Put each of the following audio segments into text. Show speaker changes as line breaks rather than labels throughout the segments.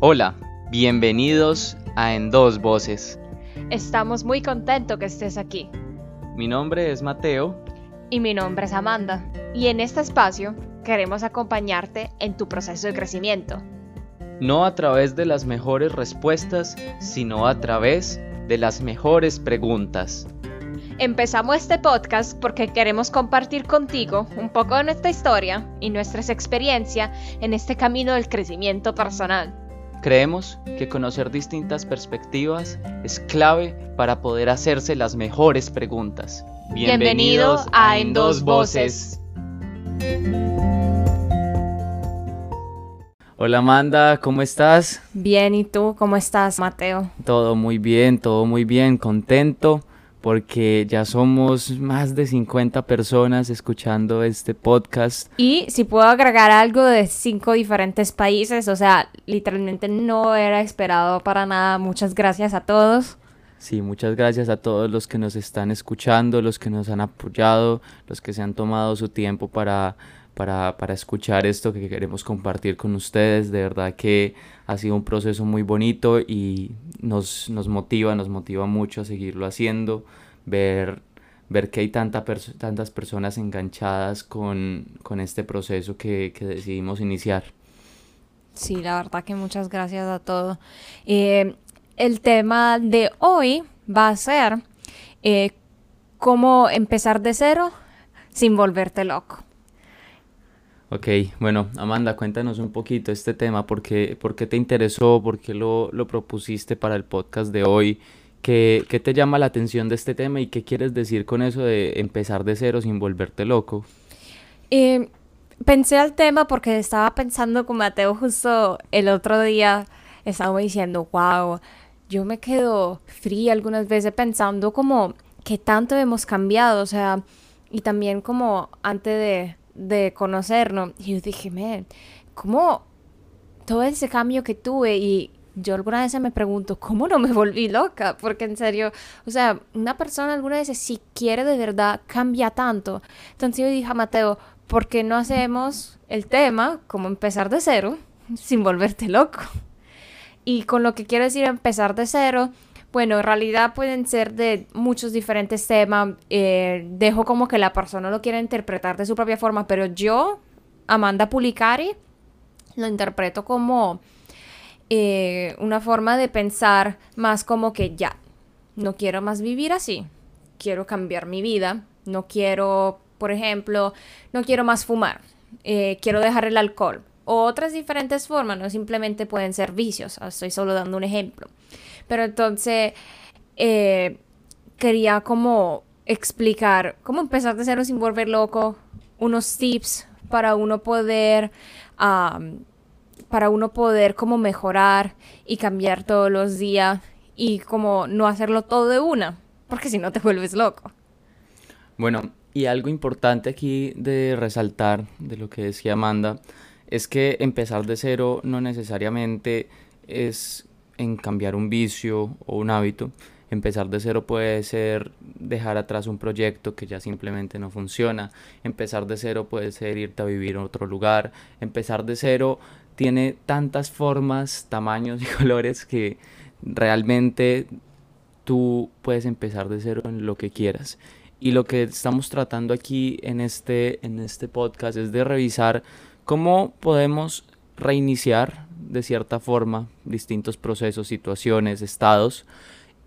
Hola, bienvenidos a En Dos Voces.
Estamos muy contentos que estés aquí.
Mi nombre es Mateo.
Y mi nombre es Amanda. Y en este espacio queremos acompañarte en tu proceso de crecimiento.
No a través de las mejores respuestas, sino a través de las mejores preguntas.
Empezamos este podcast porque queremos compartir contigo un poco de nuestra historia y nuestras experiencias en este camino del crecimiento personal.
Creemos que conocer distintas perspectivas es clave para poder hacerse las mejores preguntas.
Bienvenido a En Dos Voces.
Hola Amanda, ¿cómo estás?
Bien, ¿y tú cómo estás, Mateo?
Todo muy bien, todo muy bien, contento porque ya somos más de 50 personas escuchando este podcast.
Y si puedo agregar algo de cinco diferentes países, o sea, literalmente no era esperado para nada. Muchas gracias a todos.
Sí, muchas gracias a todos los que nos están escuchando, los que nos han apoyado, los que se han tomado su tiempo para, para, para escuchar esto que queremos compartir con ustedes. De verdad que ha sido un proceso muy bonito y nos, nos motiva, nos motiva mucho a seguirlo haciendo, ver, ver que hay tanta tantas personas enganchadas con, con este proceso que, que, decidimos iniciar.
Sí, la verdad que muchas gracias a todos. Eh, el tema de hoy va a ser eh, cómo empezar de cero sin volverte loco.
Ok, bueno, Amanda, cuéntanos un poquito este tema, ¿por qué, por qué te interesó, por qué lo, lo, propusiste para el podcast de hoy? ¿Qué, ¿Qué, te llama la atención de este tema y qué quieres decir con eso de empezar de cero sin volverte loco?
Eh, pensé al tema porque estaba pensando con Mateo justo el otro día, estaba diciendo, wow, yo me quedo fría algunas veces pensando como que tanto hemos cambiado, o sea, y también como antes de de conocernos. Y yo dije, ¿cómo todo ese cambio que tuve? Y yo alguna vez me pregunto, ¿cómo no me volví loca? Porque en serio, o sea, una persona alguna vez si quiere de verdad cambia tanto. Entonces yo dije a Mateo, ¿por qué no hacemos el tema como empezar de cero sin volverte loco? Y con lo que quiero decir empezar de cero bueno, en realidad pueden ser de muchos diferentes temas. Eh, dejo como que la persona lo quiera interpretar de su propia forma, pero yo, Amanda Pulicari, lo interpreto como eh, una forma de pensar más como que ya, no quiero más vivir así, quiero cambiar mi vida, no quiero, por ejemplo, no quiero más fumar, eh, quiero dejar el alcohol. O otras diferentes formas, no simplemente pueden ser vicios, estoy solo dando un ejemplo. Pero entonces eh, quería como explicar cómo empezar de cero sin volver loco, unos tips para uno poder, para uno poder como mejorar y cambiar todos los días y como no hacerlo todo de una, porque si no te vuelves loco.
Bueno, y algo importante aquí de resaltar de lo que decía Amanda es que empezar de cero no necesariamente es en cambiar un vicio o un hábito. Empezar de cero puede ser dejar atrás un proyecto que ya simplemente no funciona. Empezar de cero puede ser irte a vivir a otro lugar. Empezar de cero tiene tantas formas, tamaños y colores que realmente tú puedes empezar de cero en lo que quieras. Y lo que estamos tratando aquí en este, en este podcast es de revisar cómo podemos reiniciar de cierta forma distintos procesos, situaciones, estados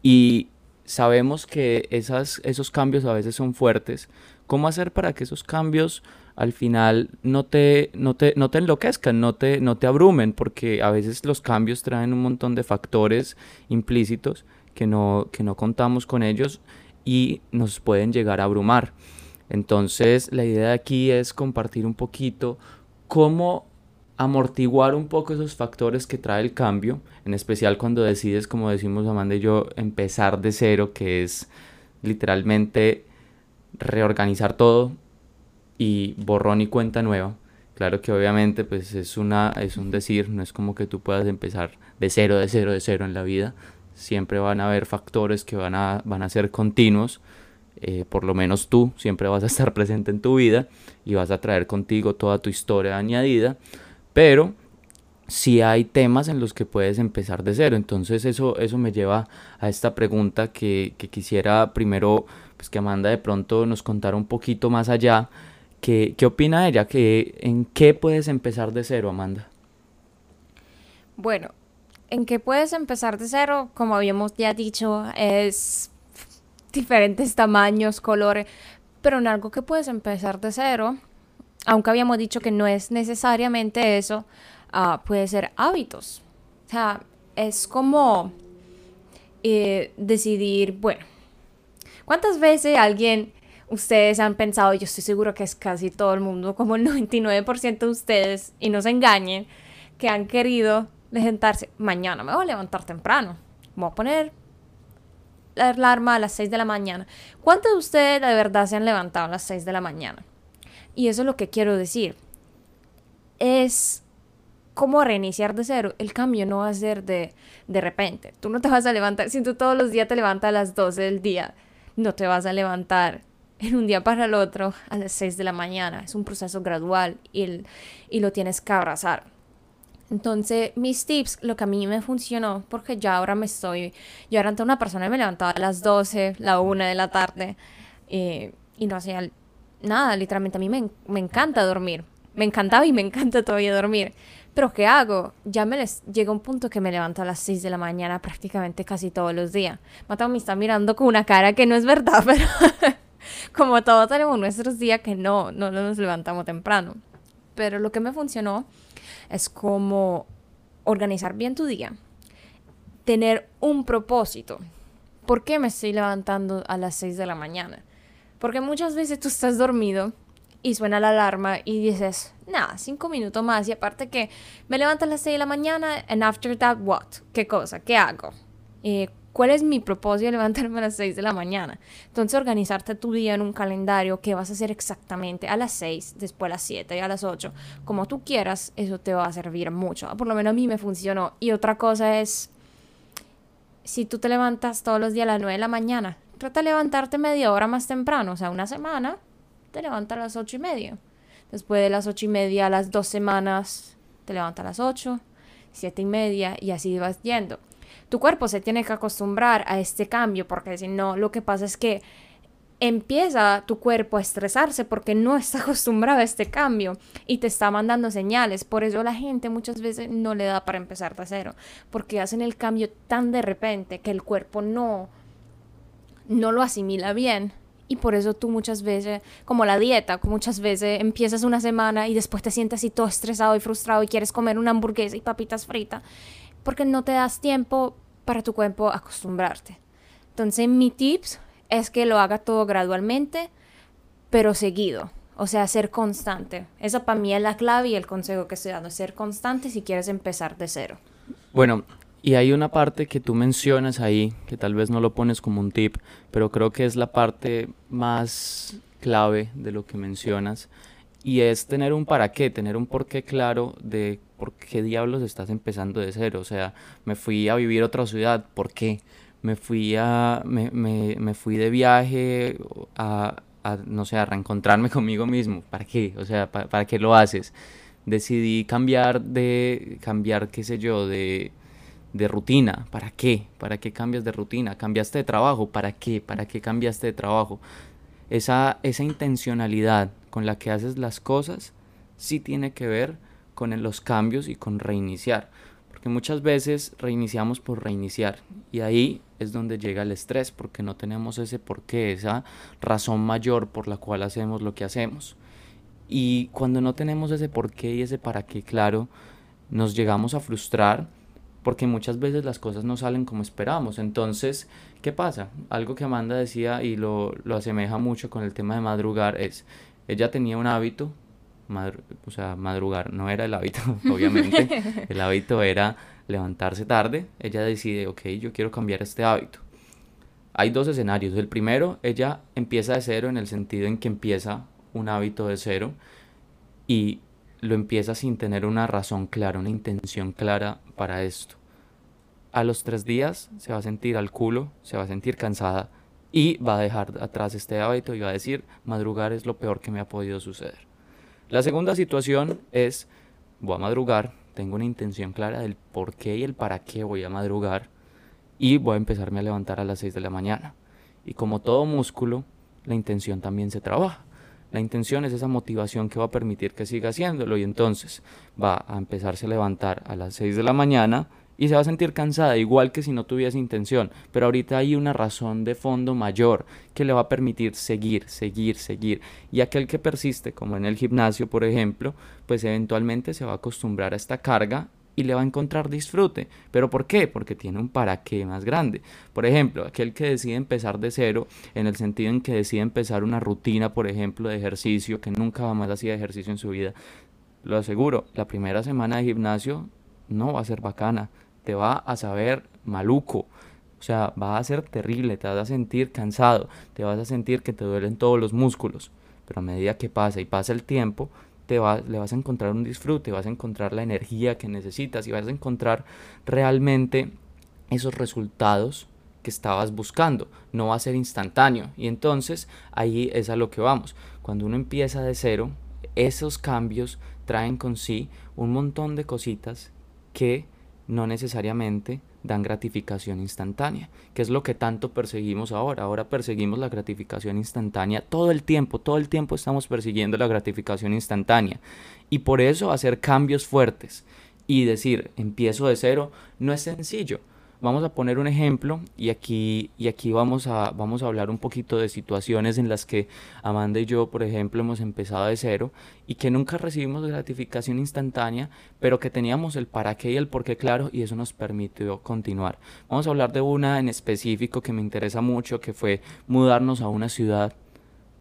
y sabemos que esas, esos cambios a veces son fuertes. ¿Cómo hacer para que esos cambios al final no te, no te, no te enloquezcan, no te, no te abrumen? Porque a veces los cambios traen un montón de factores implícitos que no, que no contamos con ellos y nos pueden llegar a abrumar. Entonces la idea aquí es compartir un poquito cómo amortiguar un poco esos factores que trae el cambio, en especial cuando decides, como decimos Amanda y yo, empezar de cero, que es literalmente reorganizar todo y borrón y cuenta nueva. Claro que obviamente pues es, una, es un decir, no es como que tú puedas empezar de cero, de cero, de cero en la vida. Siempre van a haber factores que van a, van a ser continuos. Eh, por lo menos tú siempre vas a estar presente en tu vida y vas a traer contigo toda tu historia añadida pero si hay temas en los que puedes empezar de cero. Entonces eso, eso me lleva a esta pregunta que, que quisiera primero pues, que Amanda de pronto nos contara un poquito más allá. ¿Qué, qué opina ella? ¿Qué, ¿En qué puedes empezar de cero, Amanda?
Bueno, en qué puedes empezar de cero, como habíamos ya dicho, es diferentes tamaños, colores, pero en algo que puedes empezar de cero, aunque habíamos dicho que no es necesariamente eso, uh, puede ser hábitos. O sea, es como eh, decidir, bueno, ¿cuántas veces alguien, ustedes han pensado, yo estoy seguro que es casi todo el mundo, como el 99% de ustedes, y no se engañen, que han querido levantarse, mañana me voy a levantar temprano, voy a poner la alarma a las 6 de la mañana. ¿Cuántos de ustedes de verdad se han levantado a las 6 de la mañana? Y eso es lo que quiero decir. Es como reiniciar de cero. El cambio no va a ser de, de repente. Tú no te vas a levantar, si tú todos los días te levantas a las 12 del día, no te vas a levantar en un día para el otro a las 6 de la mañana. Es un proceso gradual y, y lo tienes que abrazar. Entonces, mis tips, lo que a mí me funcionó, porque ya ahora me estoy, yo era una persona y me levantaba a las 12, la 1 de la tarde, eh, y no hacía nada, literalmente a mí me, me, encanta dormir, me encantaba y me encanta todavía dormir, pero ¿qué hago? Ya me les, llega un punto que me levanto a las 6 de la mañana prácticamente casi todos los días. Mateo me está mirando con una cara que no es verdad, pero como todos tenemos nuestros días que no, no nos levantamos temprano. Pero lo que me funcionó es como organizar bien tu día, tener un propósito. ¿Por qué me estoy levantando a las 6 de la mañana? Porque muchas veces tú estás dormido y suena la alarma y dices, nada, cinco minutos más. Y aparte que me levanto a las 6 de la mañana, and after that, what? ¿Qué cosa? ¿Qué hago? Eh, ¿Cuál es mi propósito de levantarme a las 6 de la mañana? Entonces, organizarte tu día en un calendario que vas a hacer exactamente a las 6, después a las 7 y a las 8, como tú quieras, eso te va a servir mucho. Por lo menos a mí me funcionó. Y otra cosa es, si tú te levantas todos los días a las 9 de la mañana, trata de levantarte media hora más temprano, o sea, una semana, te levantas a las 8 y media. Después de las 8 y media, a las dos semanas, te levantas a las 8, 7 y media, y así vas yendo tu cuerpo se tiene que acostumbrar a este cambio, porque si no, lo que pasa es que empieza tu cuerpo a estresarse porque no está acostumbrado a este cambio y te está mandando señales. Por eso la gente muchas veces no le da para empezar de cero, porque hacen el cambio tan de repente que el cuerpo no, no lo asimila bien. Y por eso tú muchas veces, como la dieta, muchas veces empiezas una semana y después te sientes así todo estresado y frustrado y quieres comer una hamburguesa y papitas fritas, porque no te das tiempo para tu cuerpo acostumbrarte. Entonces mi tips es que lo haga todo gradualmente, pero seguido. O sea, ser constante. Esa para mí es la clave y el consejo que estoy dando. Ser constante si quieres empezar de cero.
Bueno, y hay una parte que tú mencionas ahí, que tal vez no lo pones como un tip, pero creo que es la parte más clave de lo que mencionas. Y es tener un para qué, tener un por qué claro de ¿por qué diablos estás empezando de cero? O sea, me fui a vivir a otra ciudad, ¿por qué? Me fui a, me, me, me fui de viaje a, a, no sé, a reencontrarme conmigo mismo, ¿para qué? O sea, ¿para, ¿para qué lo haces? Decidí cambiar de, cambiar, qué sé yo, de, de rutina, ¿para qué? ¿Para qué cambias de rutina? ¿Cambiaste de trabajo? ¿Para qué? ¿Para qué cambiaste de trabajo? Esa, esa intencionalidad con la que haces las cosas sí tiene que ver con los cambios y con reiniciar. Porque muchas veces reiniciamos por reiniciar y ahí es donde llega el estrés porque no tenemos ese porqué, esa razón mayor por la cual hacemos lo que hacemos. Y cuando no tenemos ese porqué y ese para qué claro, nos llegamos a frustrar porque muchas veces las cosas no salen como esperamos. Entonces, ¿qué pasa? Algo que Amanda decía y lo, lo asemeja mucho con el tema de madrugar es, ella tenía un hábito o sea, madrugar no era el hábito, obviamente. el hábito era levantarse tarde. Ella decide, ok, yo quiero cambiar este hábito. Hay dos escenarios. El primero, ella empieza de cero en el sentido en que empieza un hábito de cero y lo empieza sin tener una razón clara, una intención clara para esto. A los tres días se va a sentir al culo, se va a sentir cansada y va a dejar atrás este hábito y va a decir, madrugar es lo peor que me ha podido suceder. La segunda situación es, voy a madrugar, tengo una intención clara del por qué y el para qué voy a madrugar y voy a empezarme a levantar a las 6 de la mañana. Y como todo músculo, la intención también se trabaja. La intención es esa motivación que va a permitir que siga haciéndolo y entonces va a empezarse a levantar a las 6 de la mañana y se va a sentir cansada, igual que si no tuviese intención, pero ahorita hay una razón de fondo mayor que le va a permitir seguir, seguir, seguir. Y aquel que persiste, como en el gimnasio, por ejemplo, pues eventualmente se va a acostumbrar a esta carga y le va a encontrar disfrute. ¿Pero por qué? Porque tiene un para qué más grande. Por ejemplo, aquel que decide empezar de cero, en el sentido en que decide empezar una rutina, por ejemplo, de ejercicio, que nunca más hacía ejercicio en su vida, lo aseguro, la primera semana de gimnasio no va a ser bacana te va a saber maluco. O sea, va a ser terrible, te vas a sentir cansado, te vas a sentir que te duelen todos los músculos. Pero a medida que pasa y pasa el tiempo, le vas a encontrar un disfrute, vas a encontrar la energía que necesitas y vas a encontrar realmente esos resultados que estabas buscando. No va a ser instantáneo. Y entonces ahí es a lo que vamos. Cuando uno empieza de cero, esos cambios traen con sí un montón de cositas que no necesariamente dan gratificación instantánea, que es lo que tanto perseguimos ahora. Ahora perseguimos la gratificación instantánea todo el tiempo, todo el tiempo estamos persiguiendo la gratificación instantánea. Y por eso hacer cambios fuertes y decir, empiezo de cero, no es sencillo. Vamos a poner un ejemplo y aquí, y aquí vamos, a, vamos a hablar un poquito de situaciones en las que Amanda y yo, por ejemplo, hemos empezado de cero y que nunca recibimos gratificación instantánea, pero que teníamos el para qué y el por qué claro y eso nos permitió continuar. Vamos a hablar de una en específico que me interesa mucho, que fue mudarnos a una ciudad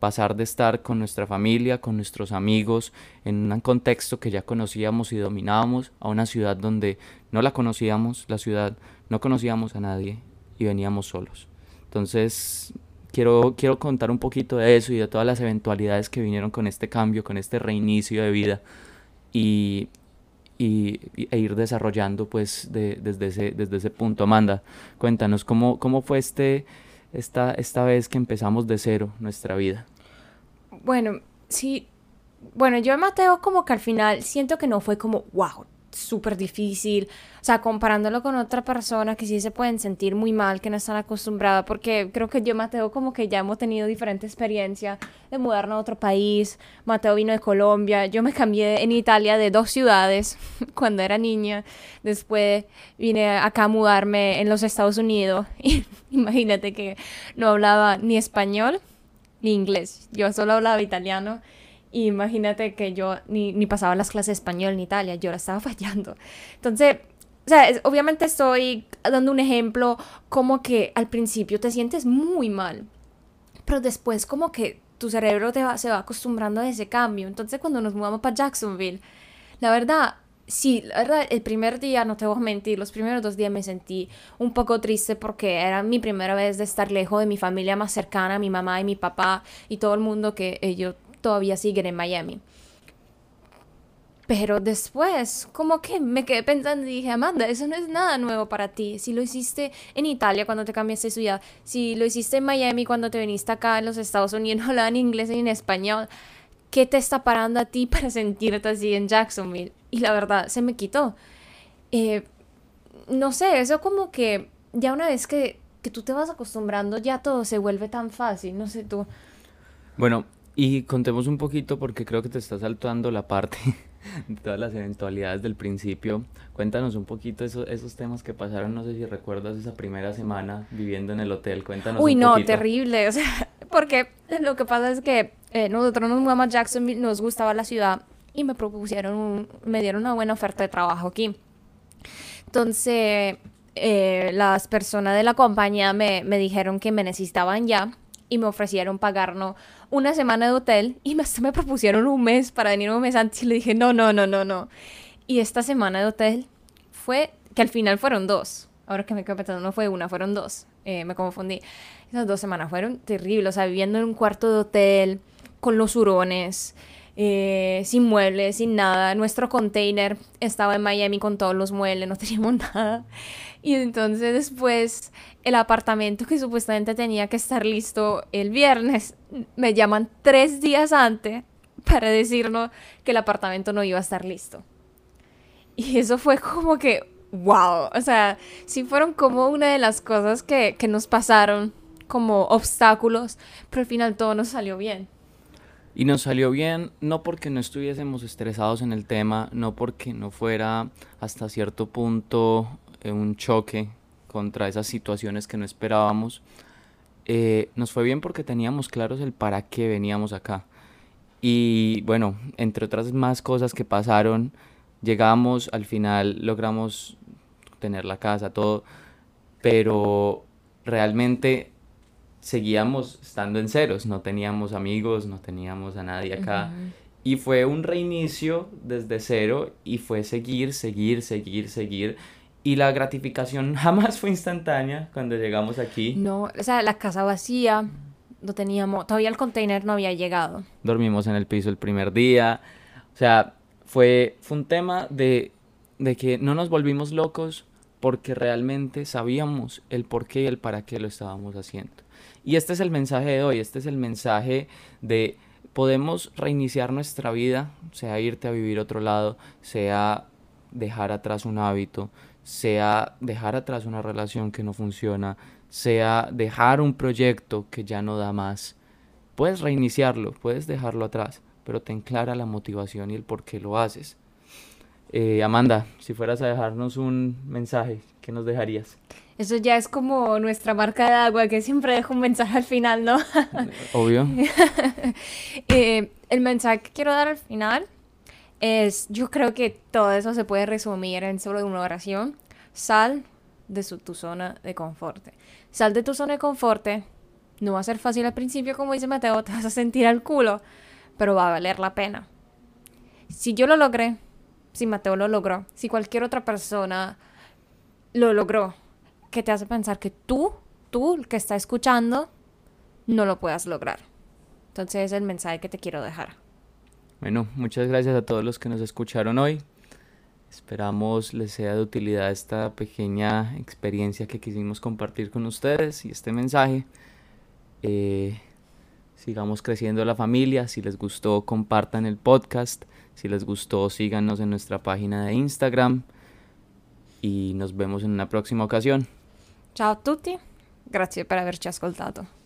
pasar de estar con nuestra familia, con nuestros amigos, en un contexto que ya conocíamos y dominábamos, a una ciudad donde no la conocíamos, la ciudad no conocíamos a nadie y veníamos solos. Entonces, quiero, quiero contar un poquito de eso y de todas las eventualidades que vinieron con este cambio, con este reinicio de vida y, y, e ir desarrollando pues desde, ese, desde ese punto. Amanda, cuéntanos, ¿cómo, cómo fue este esta, esta vez que empezamos de cero nuestra vida?
Bueno, sí. Bueno, yo Mateo como que al final siento que no fue como, wow, súper difícil. O sea, comparándolo con otra persona que sí se pueden sentir muy mal, que no están acostumbradas, porque creo que yo, Mateo, como que ya hemos tenido diferente experiencia de mudarnos a otro país. Mateo vino de Colombia, yo me cambié en Italia de dos ciudades cuando era niña. Después vine acá a mudarme en los Estados Unidos. Imagínate que no hablaba ni español ni inglés, yo solo hablaba italiano imagínate que yo ni, ni pasaba las clases de español en Italia, yo la estaba fallando. Entonces, o sea, obviamente estoy dando un ejemplo como que al principio te sientes muy mal, pero después como que tu cerebro te va, se va acostumbrando a ese cambio. Entonces cuando nos mudamos para Jacksonville, la verdad, sí, la verdad, el primer día, no te voy a mentir, los primeros dos días me sentí un poco triste porque era mi primera vez de estar lejos de mi familia más cercana, mi mamá y mi papá y todo el mundo que ellos todavía siguen en Miami. Pero después, como que me quedé pensando y dije, Amanda, eso no es nada nuevo para ti. Si lo hiciste en Italia cuando te cambiaste de ciudad, si lo hiciste en Miami cuando te viniste acá en los Estados Unidos, no hablaban inglés ni en español, ¿qué te está parando a ti para sentirte así en Jacksonville? Y la verdad, se me quitó. Eh, no sé, eso como que ya una vez que, que tú te vas acostumbrando, ya todo se vuelve tan fácil, no sé tú.
Bueno, y contemos un poquito porque creo que te está saltando la parte de todas las eventualidades del principio. Cuéntanos un poquito esos, esos temas que pasaron, no sé si recuerdas esa primera semana viviendo en el hotel, cuéntanos
Uy,
un
no, terrible, o sea, porque lo que pasa es que eh, nosotros nos mudamos a Jacksonville, nos gustaba la ciudad y me propusieron, me dieron una buena oferta de trabajo aquí. Entonces, eh, las personas de la compañía me, me dijeron que me necesitaban ya y me ofrecieron pagarnos una semana de hotel y me, me propusieron un mes para venir un mes antes y le dije, no, no, no, no, no. Y esta semana de hotel fue, que al final fueron dos. Ahora que me quedo pensando, no fue una, fueron dos. Eh, me confundí. Esas dos semanas fueron terribles, o sea, viviendo en un cuarto de hotel, con los hurones, eh, sin muebles, sin nada. Nuestro container estaba en Miami con todos los muebles, no teníamos nada. Y entonces después el apartamento que supuestamente tenía que estar listo el viernes, me llaman tres días antes para decirnos que el apartamento no iba a estar listo. Y eso fue como que, wow, o sea, sí fueron como una de las cosas que, que nos pasaron como obstáculos, pero al final todo nos salió bien.
Y nos salió bien no porque no estuviésemos estresados en el tema, no porque no fuera hasta cierto punto eh, un choque contra esas situaciones que no esperábamos. Eh, nos fue bien porque teníamos claros el para qué veníamos acá. Y bueno, entre otras más cosas que pasaron, llegamos, al final logramos tener la casa, todo, pero realmente seguíamos estando en ceros, no teníamos amigos, no teníamos a nadie acá. Y fue un reinicio desde cero y fue seguir, seguir, seguir, seguir. Y la gratificación jamás fue instantánea cuando llegamos aquí.
No, o sea, la casa vacía, no teníamos, todavía el container no había llegado.
Dormimos en el piso el primer día. O sea, fue, fue un tema de, de que no nos volvimos locos porque realmente sabíamos el por qué y el para qué lo estábamos haciendo. Y este es el mensaje de hoy, este es el mensaje de podemos reiniciar nuestra vida, sea irte a vivir a otro lado, sea dejar atrás un hábito, sea dejar atrás una relación que no funciona, sea dejar un proyecto que ya no da más. Puedes reiniciarlo, puedes dejarlo atrás, pero ten clara la motivación y el por qué lo haces. Eh, Amanda, si fueras a dejarnos un mensaje, ¿qué nos dejarías?
Eso ya es como nuestra marca de agua, que siempre deja un mensaje al final, ¿no?
Obvio.
Eh, el mensaje que quiero dar al final es, yo creo que todo eso se puede resumir en solo una oración. Sal de tu zona de confort. Sal de tu zona de confort. No va a ser fácil al principio, como dice Mateo, te vas a sentir al culo, pero va a valer la pena. Si yo lo logré, si Mateo lo logró, si cualquier otra persona lo logró, que te hace pensar que tú, tú, el que está escuchando, no lo puedas lograr. Entonces es el mensaje que te quiero dejar.
Bueno, muchas gracias a todos los que nos escucharon hoy. Esperamos les sea de utilidad esta pequeña experiencia que quisimos compartir con ustedes y este mensaje. Eh, sigamos creciendo la familia. Si les gustó, compartan el podcast. Si les gustó, síganos en nuestra página de Instagram. Y nos vemos en una próxima ocasione.
Ciao a tutti, grazie per averci ascoltato.